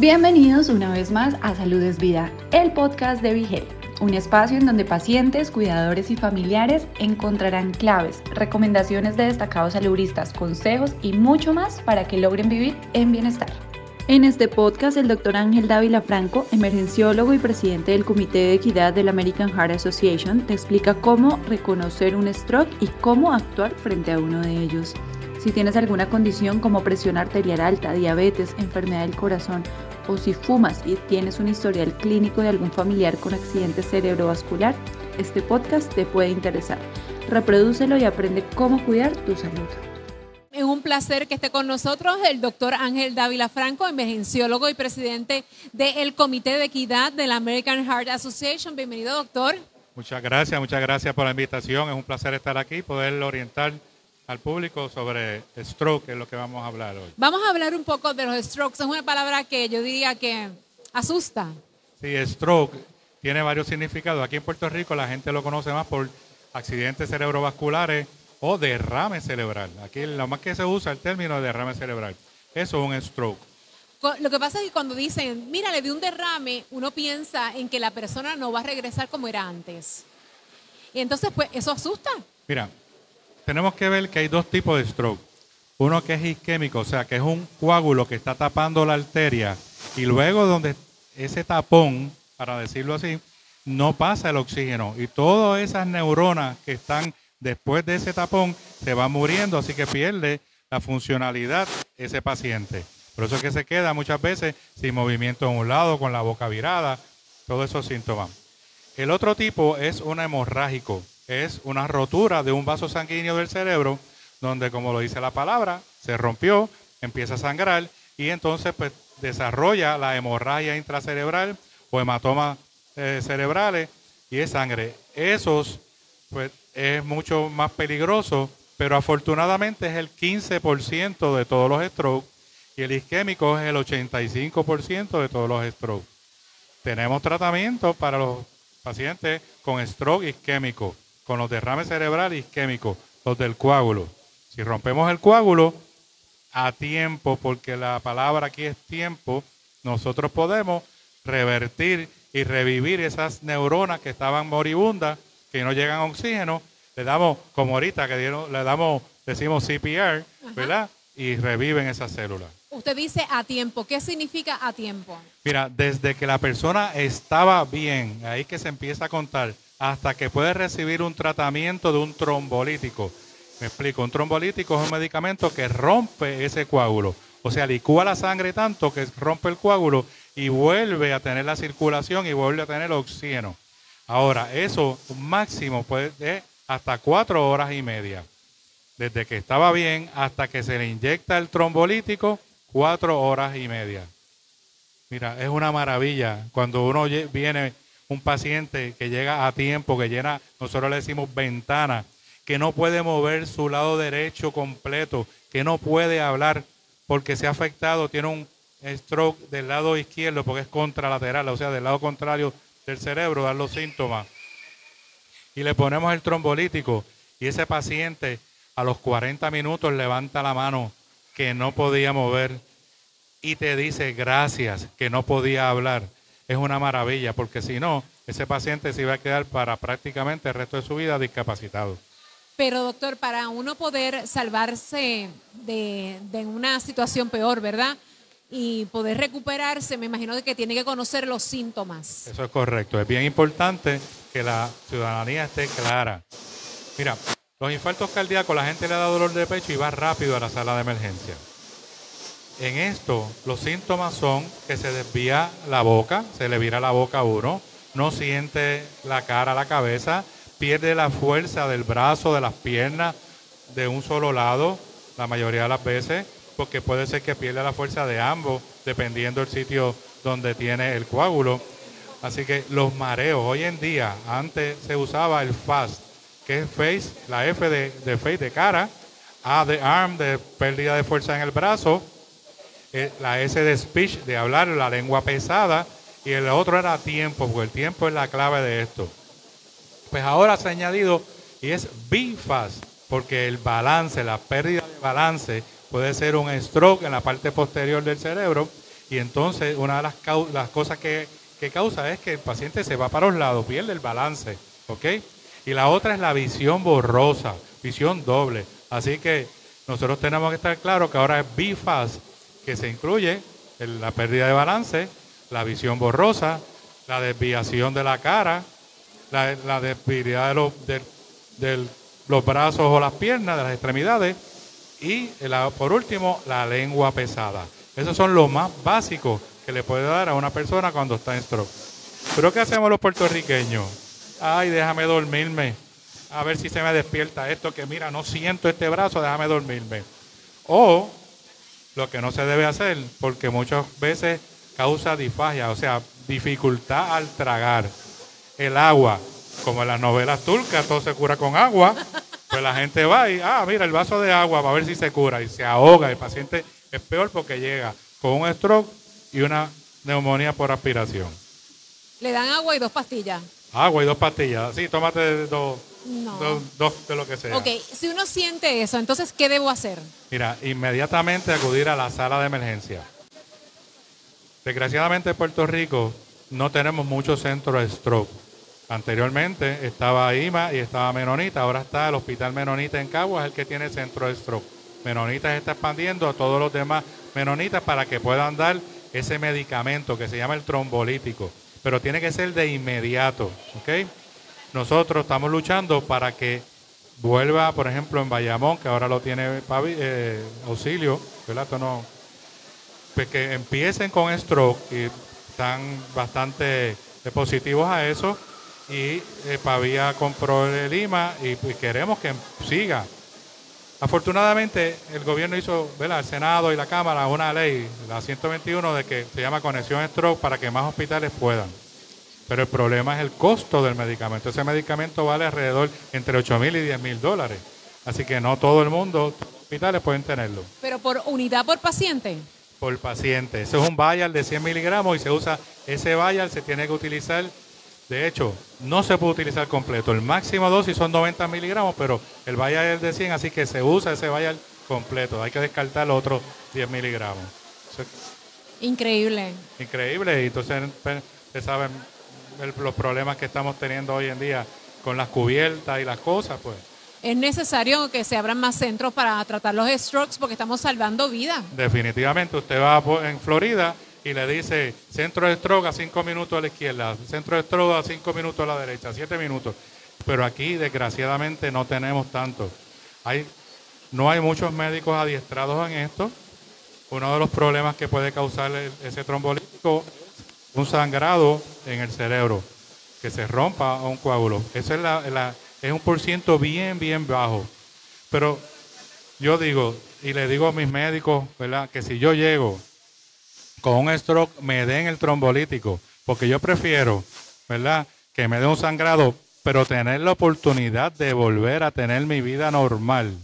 Bienvenidos una vez más a Salud es Vida, el podcast de Vigel, un espacio en donde pacientes, cuidadores y familiares encontrarán claves, recomendaciones de destacados saludistas, consejos y mucho más para que logren vivir en bienestar. En este podcast, el doctor Ángel Dávila Franco, emergenciólogo y presidente del Comité de Equidad de la American Heart Association, te explica cómo reconocer un stroke y cómo actuar frente a uno de ellos. Si tienes alguna condición como presión arterial alta, diabetes, enfermedad del corazón o si fumas y tienes un historial clínico de algún familiar con accidente cerebrovascular, este podcast te puede interesar. Reprodúcelo y aprende cómo cuidar tu salud. Es un placer que esté con nosotros el doctor Ángel Dávila Franco, emergenciólogo y presidente del Comité de Equidad de la American Heart Association. Bienvenido, doctor. Muchas gracias, muchas gracias por la invitación. Es un placer estar aquí y poder orientar al público sobre stroke, que es lo que vamos a hablar hoy. Vamos a hablar un poco de los strokes. Es una palabra que yo diría que asusta. Sí, stroke tiene varios significados. Aquí en Puerto Rico la gente lo conoce más por accidentes cerebrovasculares o derrame cerebral. Aquí lo más que se usa el término de derrame cerebral. Eso es un stroke. Lo que pasa es que cuando dicen, mira, le dio un derrame, uno piensa en que la persona no va a regresar como era antes. Y entonces, pues, eso asusta. Mira, tenemos que ver que hay dos tipos de stroke. Uno que es isquémico, o sea, que es un coágulo que está tapando la arteria y luego donde ese tapón, para decirlo así, no pasa el oxígeno y todas esas neuronas que están después de ese tapón se van muriendo, así que pierde la funcionalidad ese paciente. Por eso es que se queda muchas veces sin movimiento en un lado, con la boca virada, todos esos síntomas. El otro tipo es un hemorrágico es una rotura de un vaso sanguíneo del cerebro, donde, como lo dice la palabra, se rompió, empieza a sangrar y entonces pues, desarrolla la hemorragia intracerebral o hematomas eh, cerebrales y es sangre. Esos pues, es mucho más peligroso, pero afortunadamente es el 15% de todos los strokes y el isquémico es el 85% de todos los strokes. Tenemos tratamiento para los pacientes con stroke isquémico con los derrames cerebrales isquémicos, los del coágulo. Si rompemos el coágulo a tiempo, porque la palabra aquí es tiempo, nosotros podemos revertir y revivir esas neuronas que estaban moribundas, que no llegan a oxígeno, le damos, como ahorita que le damos, decimos CPR, ¿verdad? Y reviven esas células. Usted dice a tiempo. ¿Qué significa a tiempo? Mira, desde que la persona estaba bien, ahí que se empieza a contar, hasta que puede recibir un tratamiento de un trombolítico. Me explico, un trombolítico es un medicamento que rompe ese coágulo. O sea, licúa la sangre tanto que rompe el coágulo y vuelve a tener la circulación y vuelve a tener oxígeno. Ahora, eso máximo puede hasta cuatro horas y media. Desde que estaba bien hasta que se le inyecta el trombolítico, cuatro horas y media. Mira, es una maravilla cuando uno viene un paciente que llega a tiempo, que llena, nosotros le decimos ventana, que no puede mover su lado derecho completo, que no puede hablar porque se ha afectado, tiene un stroke del lado izquierdo porque es contralateral, o sea, del lado contrario del cerebro, dan los síntomas. Y le ponemos el trombolítico y ese paciente a los 40 minutos levanta la mano que no podía mover y te dice gracias, que no podía hablar es una maravilla, porque si no, ese paciente se iba a quedar para prácticamente el resto de su vida discapacitado. Pero doctor, para uno poder salvarse de, una situación peor, ¿verdad? Y poder recuperarse, me imagino que tiene que conocer los síntomas. Eso es correcto. Es bien importante que la ciudadanía esté clara. Mira, los infartos cardíacos, la gente le da dolor de pecho y va rápido a la sala de emergencia. En esto, los síntomas son que se desvía la boca, se le vira la boca a uno, no siente la cara, la cabeza, pierde la fuerza del brazo, de las piernas de un solo lado, la mayoría de las veces, porque puede ser que pierda la fuerza de ambos, dependiendo del sitio donde tiene el coágulo. Así que los mareos, hoy en día, antes se usaba el FAST, que es face, la F de, de face de cara, A de arm, de pérdida de fuerza en el brazo, la S de speech, de hablar, la lengua pesada, y el otro era tiempo, porque el tiempo es la clave de esto. Pues ahora se ha añadido y es BFAST, porque el balance, la pérdida de balance puede ser un stroke en la parte posterior del cerebro y entonces una de las, las cosas que, que causa es que el paciente se va para los lados, pierde el balance, ¿ok? Y la otra es la visión borrosa, visión doble. Así que nosotros tenemos que estar claros que ahora es BIFAS, que se incluye la pérdida de balance, la visión borrosa, la desviación de la cara, la, la de los, de, los brazos o las piernas, de las extremidades, y por último, la lengua pesada. Esos son los más básicos que le puede dar a una persona cuando está en stroke. Pero ¿qué hacemos los puertorriqueños? Ay, déjame dormirme. A ver si se me despierta esto que mira, no siento este brazo, déjame dormirme. O lo que no se debe hacer, porque muchas veces causa disfagia, o sea, dificultad al tragar. El agua, como en las novelas turcas, todo se cura con agua, pues la gente va y, ah, mira, el vaso de agua, va a ver si se cura, y se ahoga. El paciente es peor porque llega con un stroke y una neumonía por aspiración. Le dan agua y dos pastillas. Agua y dos pastillas. Sí, tómate dos, dos, de lo que sea. Ok, si uno siente eso, entonces, ¿qué debo hacer? Mira, inmediatamente acudir a la sala de emergencia. Desgraciadamente en Puerto Rico no tenemos muchos centros de stroke. Anteriormente estaba IMA y estaba Menonita, ahora está el Hospital Menonita en Caguas, el que tiene centro de stroke. Menonita está expandiendo a todos los demás menonitas para que puedan dar ese medicamento que se llama el trombolítico, pero tiene que ser de inmediato, ¿ok? Nosotros estamos luchando para que vuelva, por ejemplo, en Bayamón, que ahora lo tiene eh, auxilio, ¿verdad? no, pues que empiecen con stroke y están bastante positivos a eso y eh, Pavía compró el Lima y pues, queremos que siga. Afortunadamente el gobierno hizo, ¿verdad? el Senado y la Cámara una ley, la 121, de que se llama conexión stroke para que más hospitales puedan. Pero el problema es el costo del medicamento. Ese medicamento vale alrededor entre 8 mil y 10 mil dólares. Así que no todo el mundo, hospitales pueden tenerlo. ¿Pero por unidad por paciente? Por paciente. Ese es un vial de 100 miligramos y se usa, ese vial se tiene que utilizar, de hecho, no se puede utilizar completo. El máximo dosis son 90 miligramos, pero el vial es de 100, así que se usa ese vial completo. Hay que descartar los otros 10 miligramos. Increíble. Increíble. Y entonces, ustedes pues, los problemas que estamos teniendo hoy en día con las cubiertas y las cosas, pues. Es necesario que se abran más centros para tratar los strokes porque estamos salvando vidas. Definitivamente, usted va en Florida y le dice centro de stroke a cinco minutos a la izquierda, centro de stroke a cinco minutos a la derecha, siete minutos. Pero aquí, desgraciadamente, no tenemos tanto. Hay, no hay muchos médicos adiestrados en esto. Uno de los problemas que puede causar ese trombolítico un sangrado en el cerebro, que se rompa un coágulo. Ese es, la, es un por ciento bien, bien bajo. Pero yo digo, y le digo a mis médicos, ¿verdad? Que si yo llego con un stroke, me den el trombolítico, porque yo prefiero, ¿verdad? Que me dé un sangrado, pero tener la oportunidad de volver a tener mi vida normal.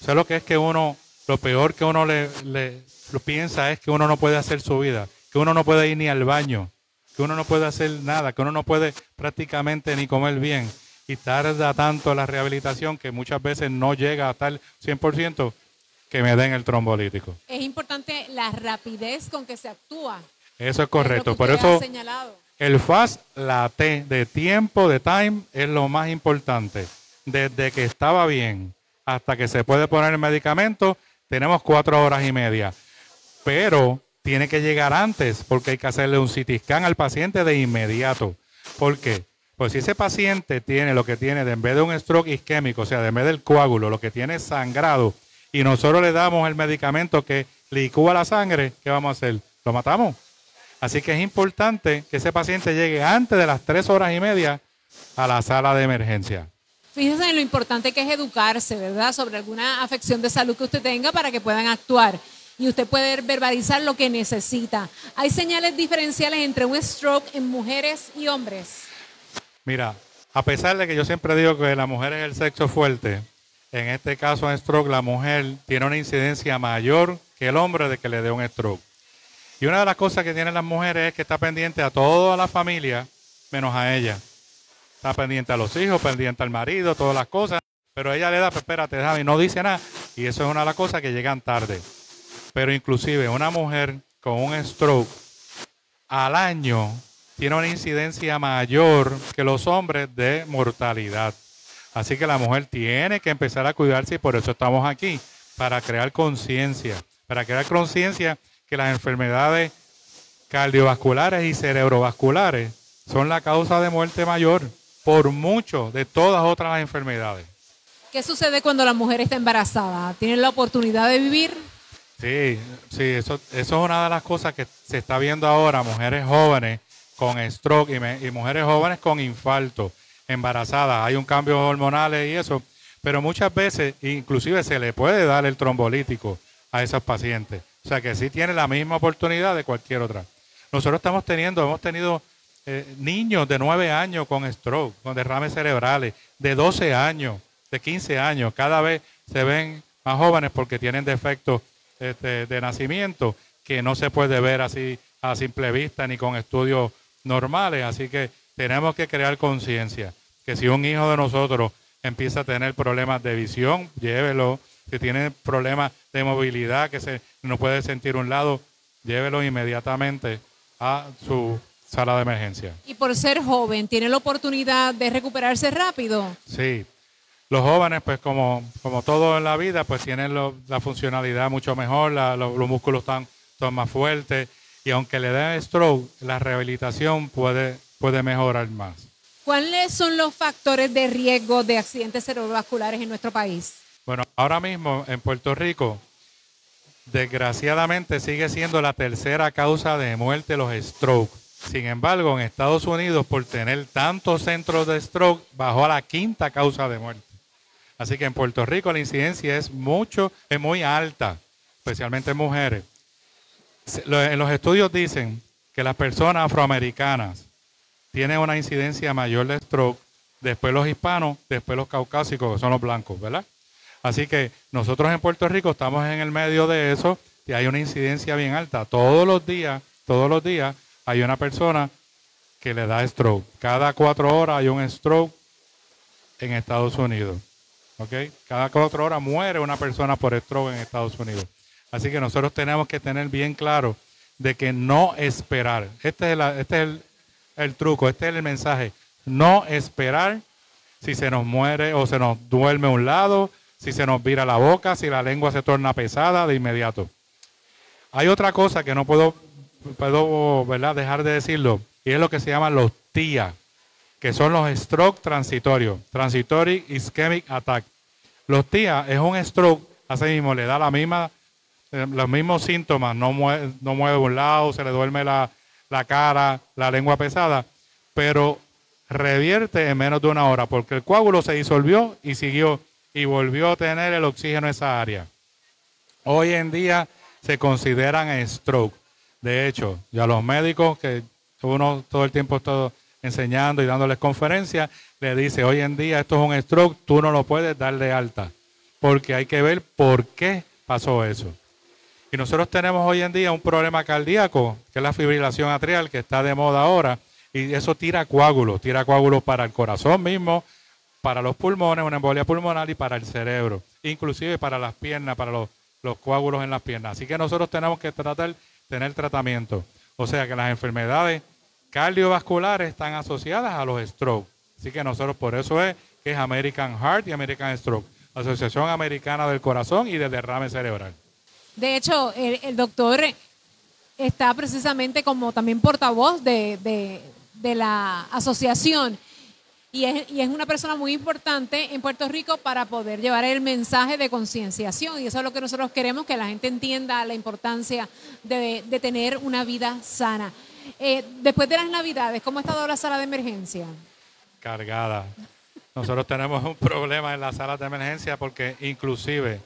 O sea, lo que es que uno, lo peor que uno le, le piensa es que uno no puede hacer su vida que uno no puede ir ni al baño, que uno no puede hacer nada, que uno no puede prácticamente ni comer bien. Y tarda tanto la rehabilitación que muchas veces no llega a tal 100% que me den el trombolítico. Es importante la rapidez con que se actúa. Eso es correcto. Por eso el FAST, la T de tiempo, de time, es lo más importante. Desde que estaba bien hasta que se puede poner el medicamento, tenemos cuatro horas y media. Pero tiene que llegar antes porque hay que hacerle un CT al paciente de inmediato. ¿Por qué? Pues si ese paciente tiene lo que tiene, de en vez de un stroke isquémico, o sea, de en vez del coágulo, lo que tiene es sangrado, y nosotros le damos el medicamento que licúa la sangre, ¿qué vamos a hacer? Lo matamos. Así que es importante que ese paciente llegue antes de las tres horas y media a la sala de emergencia. Fíjense en lo importante que es educarse, ¿verdad? Sobre alguna afección de salud que usted tenga para que puedan actuar y usted puede verbalizar lo que necesita. ¿Hay señales diferenciales entre un stroke en mujeres y hombres? Mira, a pesar de que yo siempre digo que la mujer es el sexo fuerte, en este caso en stroke la mujer tiene una incidencia mayor que el hombre de que le dé un stroke. Y una de las cosas que tienen las mujeres es que está pendiente a toda la familia menos a ella. Está pendiente a los hijos, pendiente al marido, todas las cosas. Pero ella le da, pues espérate, y no dice nada. Y eso es una de las cosas que llegan tarde. Pero inclusive una mujer con un stroke al año tiene una incidencia mayor que los hombres de mortalidad. Así que la mujer tiene que empezar a cuidarse y por eso estamos aquí, para crear conciencia, para crear conciencia que las enfermedades cardiovasculares y cerebrovasculares son la causa de muerte mayor por mucho de todas otras enfermedades. ¿Qué sucede cuando la mujer está embarazada? ¿Tienen la oportunidad de vivir? Sí, sí, eso, eso es una de las cosas que se está viendo ahora, mujeres jóvenes con stroke y, mujeres jóvenes con infarto, embarazadas. Hay un cambio hormonal y eso, pero muchas veces inclusive se le puede dar el trombolítico a esos pacientes. O sea que sí tiene la misma oportunidad de cualquier otra. Nosotros estamos teniendo, hemos tenido eh, niños de 9 años con stroke, con derrames cerebrales, de 12 años, de 15 años. Cada vez se ven más jóvenes porque tienen defectos este, de nacimiento que no se puede ver así a simple vista ni con estudios normales. Así que tenemos que crear conciencia que si un hijo de nosotros empieza a tener problemas de visión, llévelo. Si tiene problemas de movilidad, que se no puede sentir un lado, llévelo inmediatamente a su sala de emergencia. Y por ser joven, ¿tiene la oportunidad de recuperarse rápido? Sí. Los jóvenes, pues como, como todo en la vida, pues tienen la funcionalidad mucho mejor, los, músculos están, están, más fuertes y aunque le den stroke, la rehabilitación puede, puede mejorar más. ¿Cuáles son los factores de riesgo de accidentes cerebrovasculares en nuestro país? Bueno, ahora mismo en Puerto Rico, desgraciadamente sigue siendo la tercera causa de muerte los strokes. Sin embargo, en Estados Unidos, por tener tantos centros de stroke, bajó a la quinta causa de muerte. Así que en Puerto Rico la incidencia es mucho, es muy alta, especialmente en mujeres. En los estudios dicen que las personas afroamericanas tienen una incidencia mayor de stroke, después los hispanos, después los caucásicos, que son los blancos, ¿verdad? Así que nosotros en Puerto Rico estamos en el medio de eso y hay una incidencia bien alta. Todos los días, todos los días hay una persona que le da stroke. Cada cuatro horas hay un stroke en Estados Unidos. ¿Ok? Cada cuatro horas muere una persona por stroke en Estados Unidos. Así que nosotros tenemos que tener bien claro de que no esperar. Este es, este es el, truco, este es el mensaje. No esperar si se nos muere o se nos duerme un lado, si se nos vira la boca, si la lengua se torna pesada de inmediato. Hay otra cosa que no puedo puedo ¿verdad? dejar de decirlo, y es lo que se llama los TIA, que son los stroke transitorios, transitory ischemic attack. Los TIA es un stroke, así mismo le da eh, los mismos síntomas, no mueve, no un lado, se le duerme la, cara, la lengua pesada, pero revierte en menos de una hora, porque el coágulo se disolvió y siguió y volvió a tener el oxígeno en esa área. Hoy en día se consideran stroke. De hecho, ya los médicos que uno todo el tiempo está enseñando y dándoles conferencias, le dice, hoy en día esto es un stroke, tú no lo puedes dar de alta, porque hay que ver por qué pasó eso. Y nosotros tenemos hoy en día un problema cardíaco, que es la fibrilación atrial, que está de moda ahora, y eso tira coágulos, tira coágulos para el corazón mismo, para los pulmones, una embolia pulmonar y para el cerebro, inclusive para las piernas, para los, los coágulos en las piernas. Así que nosotros tenemos que tratar tener tratamiento. O sea que las enfermedades cardiovasculares están asociadas a los strokes. Así que nosotros por eso es que es American Heart y American Stroke, Asociación Americana del Corazón y del Derrame Cerebral. De hecho, el, doctor está precisamente como también portavoz de, de la asociación y es, y es, una persona muy importante en Puerto Rico para poder llevar el mensaje de concienciación. Y eso es lo que nosotros queremos, que la gente entienda la importancia de, de tener una vida sana. Eh, después de las Navidades, ¿cómo ha estado la sala de emergencia? Cargada. Nosotros tenemos un problema en la sala de emergencia porque inclusive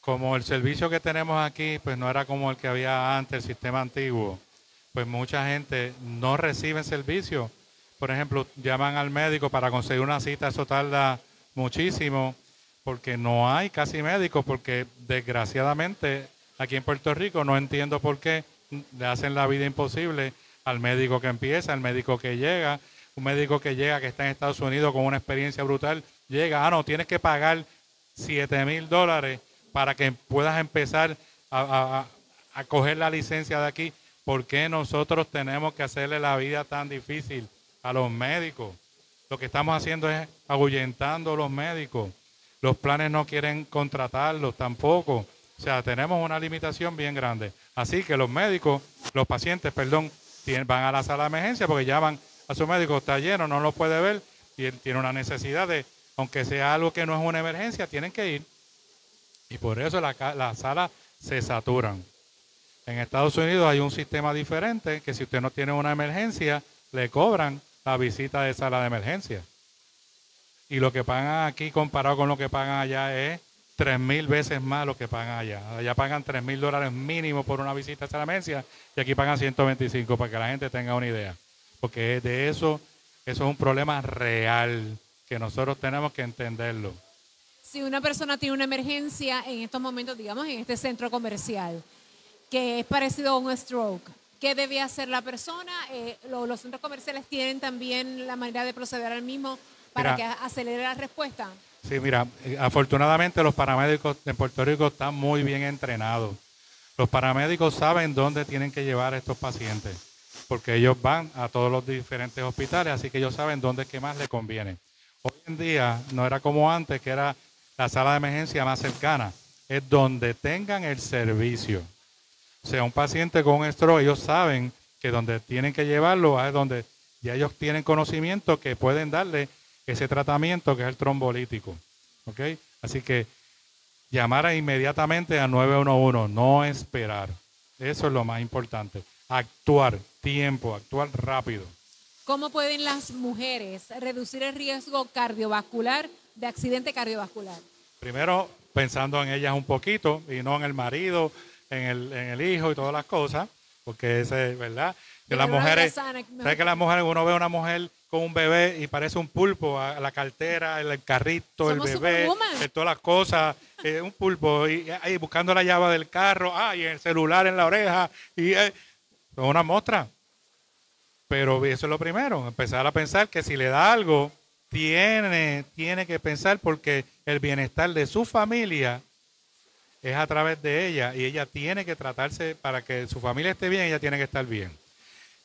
como el servicio que tenemos aquí pues no era como el que había antes, el sistema antiguo, pues mucha gente no recibe servicio por ejemplo, llaman al médico para conseguir una cita, eso tarda muchísimo, porque no hay casi médicos, porque desgraciadamente aquí en Puerto Rico no entiendo por qué le hacen la vida imposible al médico que empieza, al médico que llega, un médico que llega, que está en Estados Unidos con una experiencia brutal, llega, ah, no, tienes que pagar 7 mil dólares para que puedas empezar a, coger la licencia de aquí, ¿por qué nosotros tenemos que hacerle la vida tan difícil a los médicos? Lo que estamos haciendo es ahuyentando a los médicos. Los planes no quieren contratarlos tampoco. O sea, tenemos una limitación bien grande. Así que los médicos, los pacientes, perdón, van a la sala de emergencia porque llaman a su médico, está lleno, no lo puede ver y tiene una necesidad de, aunque sea algo que no es una emergencia, tienen que ir. Y por eso las la salas se saturan. En Estados Unidos hay un sistema diferente que si usted no tiene una emergencia, le cobran la visita de sala de emergencia. Y lo que pagan aquí comparado con lo que pagan allá es tres mil veces más lo que pagan allá. Allá pagan tres mil dólares mínimo por una visita a sala de emergencia y aquí pagan 125 para que la gente tenga una idea. Porque de eso, eso es un problema real que nosotros tenemos que entenderlo. Si una persona tiene una emergencia en estos momentos, digamos, en este centro comercial, que es parecido a un stroke, ¿qué debe hacer la persona? Eh, los centros comerciales tienen también la manera de proceder al mismo para que acelere la respuesta. Sí, mira, eh, afortunadamente los paramédicos en Puerto Rico están muy bien entrenados. Los paramédicos saben dónde tienen que llevar a estos pacientes, porque ellos van a todos los diferentes hospitales, así que ellos saben dónde es que más les conviene. Hoy en día no era como antes, que era la sala de emergencia más cercana, es donde tengan el servicio. O sea, un paciente con un stroke, ellos saben que donde tienen que llevarlo es donde ya ellos tienen conocimiento que pueden darle ese tratamiento que es el trombolítico. ¿Ok? Así que llamar inmediatamente a 911, no esperar. Eso es lo más importante. Actuar, tiempo, actuar rápido. ¿Cómo pueden las mujeres reducir el riesgo cardiovascular de accidente cardiovascular? Primero, pensando en ellas un poquito y no en el marido en el, en el hijo y todas las cosas, porque ese, ¿verdad? Que las mujeres, ¿sabes que las mujeres, uno ve a una mujer con un bebé y parece un pulpo, a la cartera, el, carrito, el bebé, todas las cosas, eh, un pulpo, y ahí buscando la llave del carro, ah, y el celular en la oreja, y eh, una muestra. Pero eso es lo primero, empezar a pensar que si le da algo, tiene, tiene que pensar porque el bienestar de su familia es a través de ella y ella tiene que tratarse para que su familia esté bien, ella tiene que estar bien.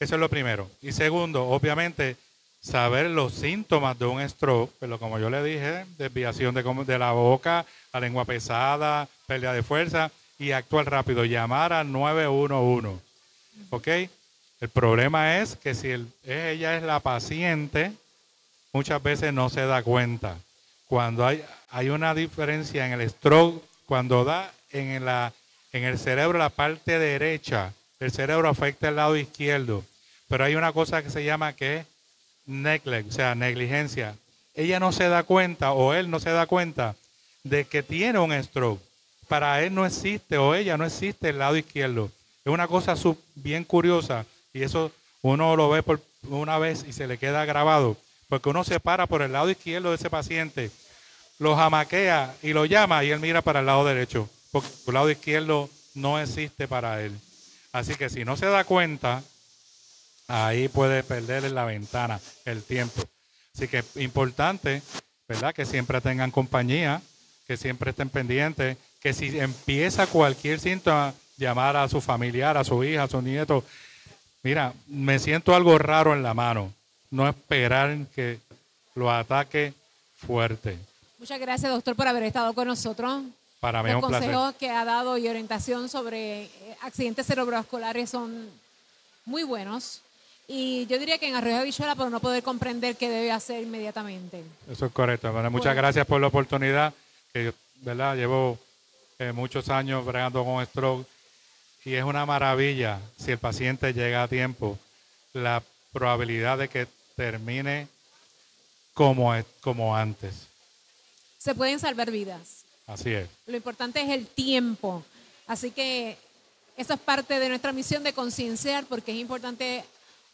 Eso es lo primero. Y segundo, obviamente, saber los síntomas de un stroke, pero como yo le dije, desviación de, de la boca, la lengua pesada, pérdida de fuerza y actuar rápido, llamar al 911. ¿Ok? El problema es que si ella es la paciente, muchas veces no se da cuenta. Cuando hay, hay una diferencia en el stroke cuando da en, la, en el cerebro, la parte derecha, el cerebro afecta el lado izquierdo. Pero hay una cosa que se llama que neglect, o sea, negligencia. Ella no se da cuenta o él no se da cuenta de que tiene un stroke. Para él no existe o ella no existe el lado izquierdo. Es una cosa bien curiosa y eso uno lo ve por una vez y se le queda grabado. Porque uno se para por el lado izquierdo de ese paciente lo jamaquea y lo llama y él mira para el lado derecho, porque el lado izquierdo no existe para él. Así que si no se da cuenta, ahí puede perder en la ventana el tiempo. Así que es importante, ¿verdad? Que siempre tengan compañía, que siempre estén pendientes, que si empieza cualquier síntoma, llamar a su familiar, a su hija, a su nieto. Mira, me siento algo raro en la mano. No esperar que lo ataque fuerte. Muchas gracias, doctor, por haber estado con nosotros. Para mí es un Los consejos que ha dado y orientación sobre eh, accidentes cerebrovasculares son muy buenos. Y yo diría que en Arroyo Bichuela, por no poder comprender qué debe hacer inmediatamente. Eso es correcto. muchas gracias por la oportunidad. Que, ¿verdad? Llevo eh, muchos años bregando con stroke y es una maravilla si el paciente llega a tiempo. La probabilidad de que termine como, como antes se pueden salvar vidas. Así es. Lo importante es el tiempo. Así que esa es parte de nuestra misión de concienciar porque es importante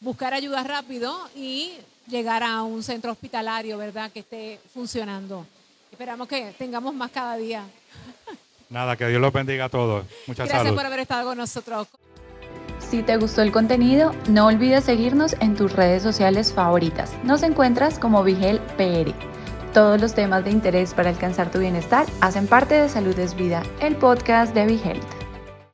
buscar ayuda rápido y llegar a un centro hospitalario, ¿verdad? Que esté funcionando. Esperamos que tengamos más cada día. Nada, que Dios los bendiga a todos. Muchas gracias. Gracias por haber estado con nosotros. Si te gustó el contenido, no olvides seguirnos en tus redes sociales favoritas. Nos encuentras como Vigel PR. Todos los temas de interés para alcanzar tu bienestar hacen parte de Salud es Vida, el podcast de Health.